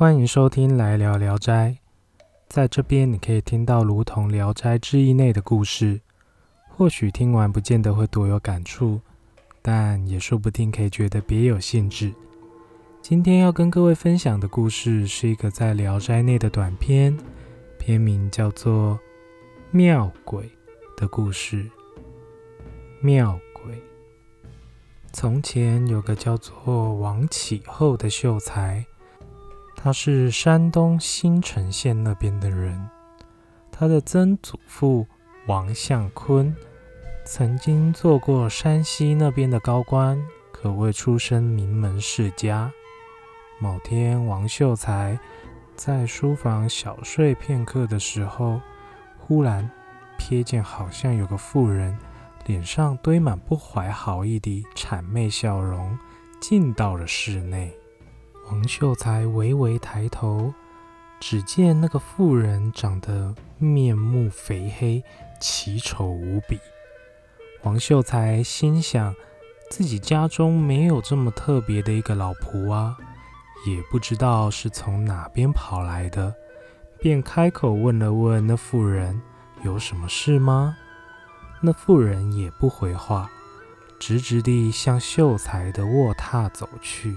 欢迎收听《来聊聊斋》。在这边，你可以听到如同《聊斋志异》内的故事。或许听完不见得会多有感触，但也说不定可以觉得别有兴致。今天要跟各位分享的故事是一个在《聊斋》内的短篇，片名叫做《妙鬼》的故事。妙鬼。从前有个叫做王启后的秀才，他是山东新城县那边的人。他的曾祖父王向坤曾经做过山西那边的高官，可谓出身名门世家。某天，王秀才在书房小睡片刻的时候，忽然瞥见好像有个妇人。脸上堆满不怀好意的谄媚笑容，进到了室内。王秀才微微抬头，只见那个妇人长得面目肥黑，奇丑无比。王秀才心想，自己家中没有这么特别的一个老仆啊，也不知道是从哪边跑来的，便开口问了问那妇人：“有什么事吗？”那妇人也不回话，直直地向秀才的卧榻走去，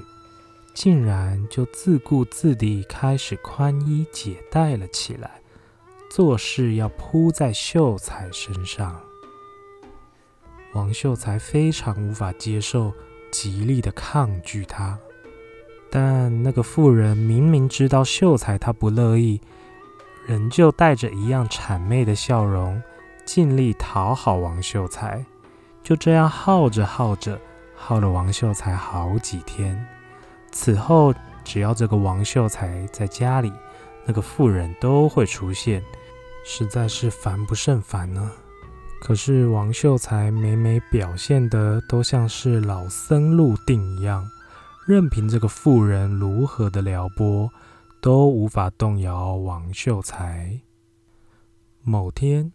竟然就自顾自地开始宽衣解带了起来，做事要扑在秀才身上。王秀才非常无法接受，极力的抗拒他。但那个妇人明明知道秀才他不乐意，仍旧带着一样谄媚的笑容。尽力讨好王秀才，就这样耗着耗着，耗了王秀才好几天。此后，只要这个王秀才在家里，那个妇人都会出现，实在是烦不胜烦呢。可是王秀才每每表现的都像是老僧入定一样，任凭这个妇人如何的撩拨，都无法动摇王秀才。某天。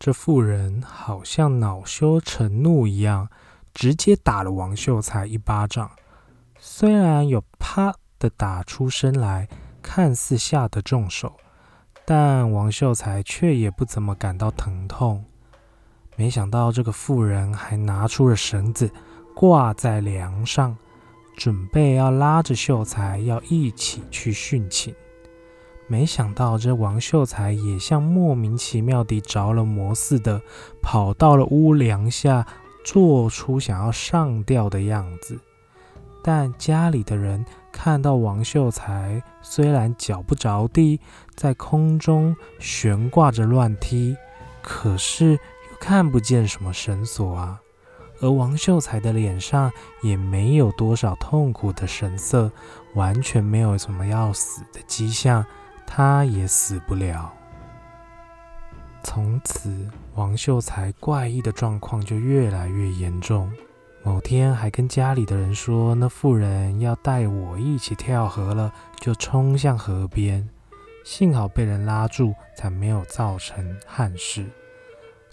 这妇人好像恼羞成怒一样，直接打了王秀才一巴掌。虽然有啪的打出声来，看似下得重手，但王秀才却也不怎么感到疼痛。没想到这个妇人还拿出了绳子挂在梁上，准备要拉着秀才要一起去殉情。没想到，这王秀才也像莫名其妙地着了魔似的，跑到了屋梁下，做出想要上吊的样子。但家里的人看到王秀才虽然脚不着地，在空中悬挂着乱踢，可是又看不见什么绳索啊。而王秀才的脸上也没有多少痛苦的神色，完全没有什么要死的迹象。他也死不了。从此，王秀才怪异的状况就越来越严重。某天，还跟家里的人说，那妇人要带我一起跳河了，就冲向河边。幸好被人拉住，才没有造成憾事。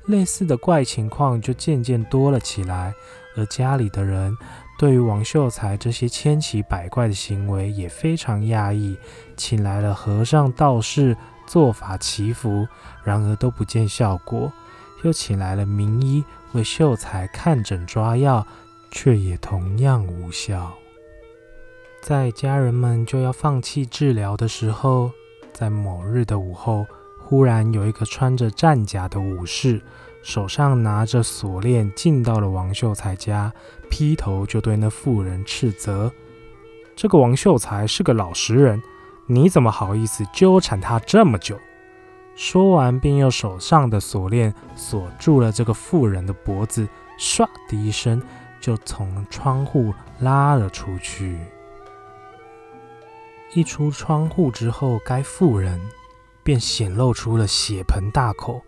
类似的怪情况就渐渐多了起来，而家里的人。对于王秀才这些千奇百怪的行为也非常讶异，请来了和尚道士做法祈福，然而都不见效果；又请来了名医为秀才看诊抓药，却也同样无效。在家人们就要放弃治疗的时候，在某日的午后，忽然有一个穿着战甲的武士。手上拿着锁链进到了王秀才家，劈头就对那妇人斥责：“这个王秀才是个老实人，你怎么好意思纠缠他这么久？”说完，便用手上的锁链锁住了这个妇人的脖子，唰的一声就从窗户拉了出去。一出窗户之后，该妇人便显露出了血盆大口。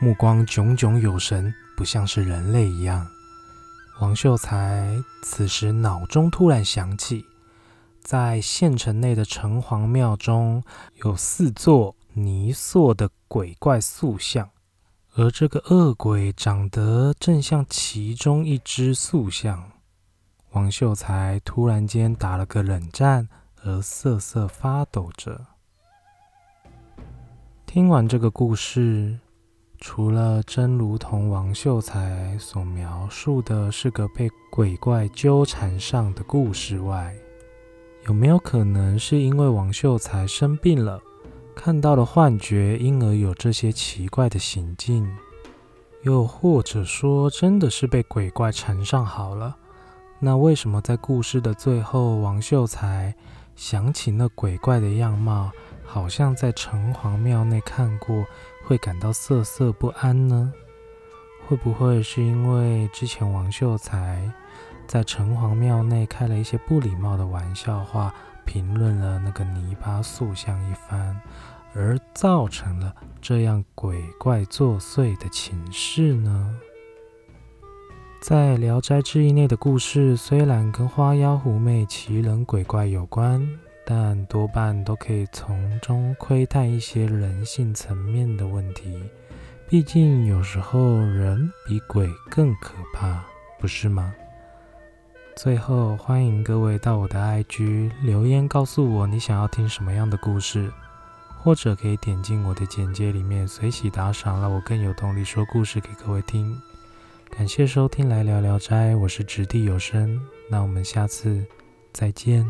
目光炯炯有神，不像是人类一样。王秀才此时脑中突然想起，在县城内的城隍庙中有四座泥塑的鬼怪塑像，而这个恶鬼长得正像其中一只塑像。王秀才突然间打了个冷战，而瑟瑟发抖着。听完这个故事，除了真如同王秀才所描述的是个被鬼怪纠缠上的故事外，有没有可能是因为王秀才生病了，看到了幻觉，因而有这些奇怪的行径？又或者说，真的是被鬼怪缠上好了？那为什么在故事的最后，王秀才想起那鬼怪的样貌，好像在城隍庙内看过，会感到瑟瑟不安呢？会不会是因为之前王秀才？在城隍庙内开了一些不礼貌的玩笑话，评论了那个泥巴塑像一番，而造成了这样鬼怪作祟的情势呢？在《聊斋志异》内的故事虽然跟花妖狐媚、奇人鬼怪有关，但多半都可以从中窥探一些人性层面的问题。毕竟有时候人比鬼更可怕，不是吗？最后，欢迎各位到我的 IG 留言，告诉我你想要听什么样的故事，或者可以点进我的简介里面随喜打赏，让我更有动力说故事给各位听。感谢收听来聊聊斋，我是掷地有声，那我们下次再见。